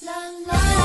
啦啦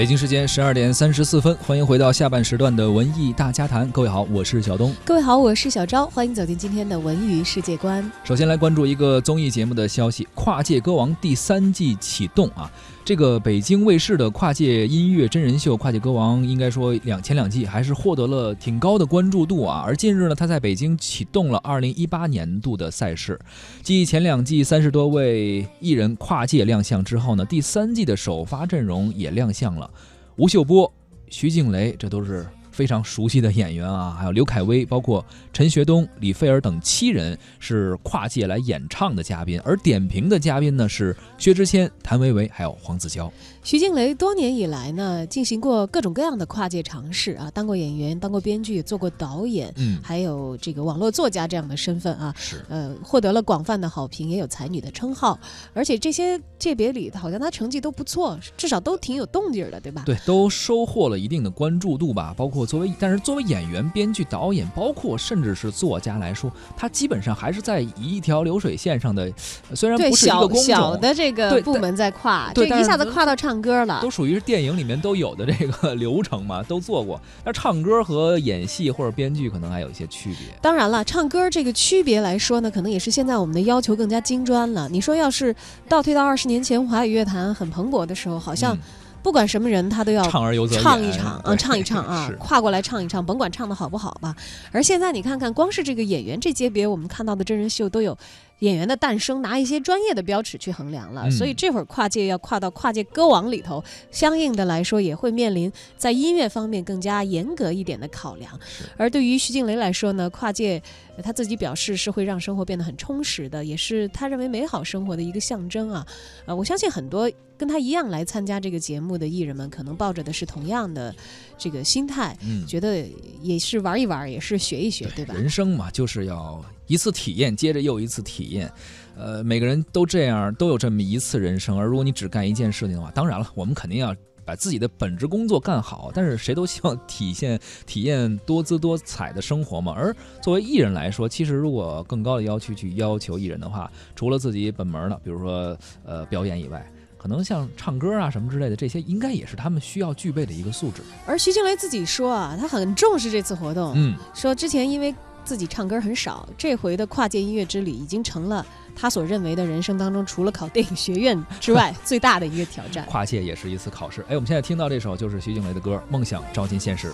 北京时间十二点三十四分，欢迎回到下半时段的文艺大家谈。各位好，我是小东。各位好，我是小昭。欢迎走进今天的文娱世界观。首先来关注一个综艺节目的消息，《跨界歌王》第三季启动啊。这个北京卫视的跨界音乐真人秀《跨界歌王》，应该说两前两季还是获得了挺高的关注度啊。而近日呢，他在北京启动了二零一八年度的赛事，继前两季三十多位艺人跨界亮相之后呢，第三季的首发阵容也亮相了，吴秀波、徐静蕾，这都是。非常熟悉的演员啊，还有刘恺威，包括陈学冬、李菲儿等七人是跨界来演唱的嘉宾，而点评的嘉宾呢是薛之谦、谭维维，还有黄子佼。徐静蕾多年以来呢，进行过各种各样的跨界尝试啊，当过演员，当过编剧，做过导演，嗯，还有这个网络作家这样的身份啊，是，呃，获得了广泛的好评，也有才女的称号，而且这些界别里，好像她成绩都不错，至少都挺有动静的，对吧？对，都收获了一定的关注度吧，包括。作为，但是作为演员、编剧、导演，包括甚至是作家来说，他基本上还是在一条流水线上的。虽然不是一个小小的这个部门在跨，这一下子跨到唱歌了，都属于是电影里面都有的这个 流程嘛，都做过。那唱歌和演戏或者编剧可能还有一些区别。当然了，唱歌这个区别来说呢，可能也是现在我们的要求更加精专了。你说要是倒退到二十年前，华语乐坛很蓬勃的时候，好像。不管什么人，他都要唱而优则唱一场啊，唱一唱啊，跨过来唱一唱，甭管唱的好不好吧。而现在你看看，光是这个演员这级别，我们看到的真人秀都有演员的诞生，拿一些专业的标尺去衡量了。所以这会儿跨界要跨到跨界歌王里头，相应的来说也会面临在音乐方面更加严格一点的考量。而对于徐静蕾来说呢，跨界他自己表示是会让生活变得很充实的，也是他认为美好生活的一个象征啊。呃，我相信很多。跟他一样来参加这个节目的艺人们，可能抱着的是同样的这个心态，觉得也是玩一玩，也是学一学，对吧？人生嘛，就是要一次体验，接着又一次体验。呃，每个人都这样，都有这么一次人生。而如果你只干一件事情的话，当然了，我们肯定要把自己的本职工作干好。但是谁都希望体现、体验多姿多彩的生活嘛。而作为艺人来说，其实如果更高的要求去要求艺人的话，除了自己本门的，比如说呃表演以外。可能像唱歌啊什么之类的，这些应该也是他们需要具备的一个素质。而徐静蕾自己说啊，她很重视这次活动，嗯，说之前因为自己唱歌很少，这回的跨界音乐之旅已经成了她所认为的人生当中除了考电影学院之外 最大的一个挑战。跨界也是一次考试。哎，我们现在听到这首就是徐静蕾的歌《梦想照进现实》。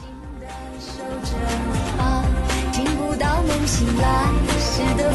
听不到梦醒来时的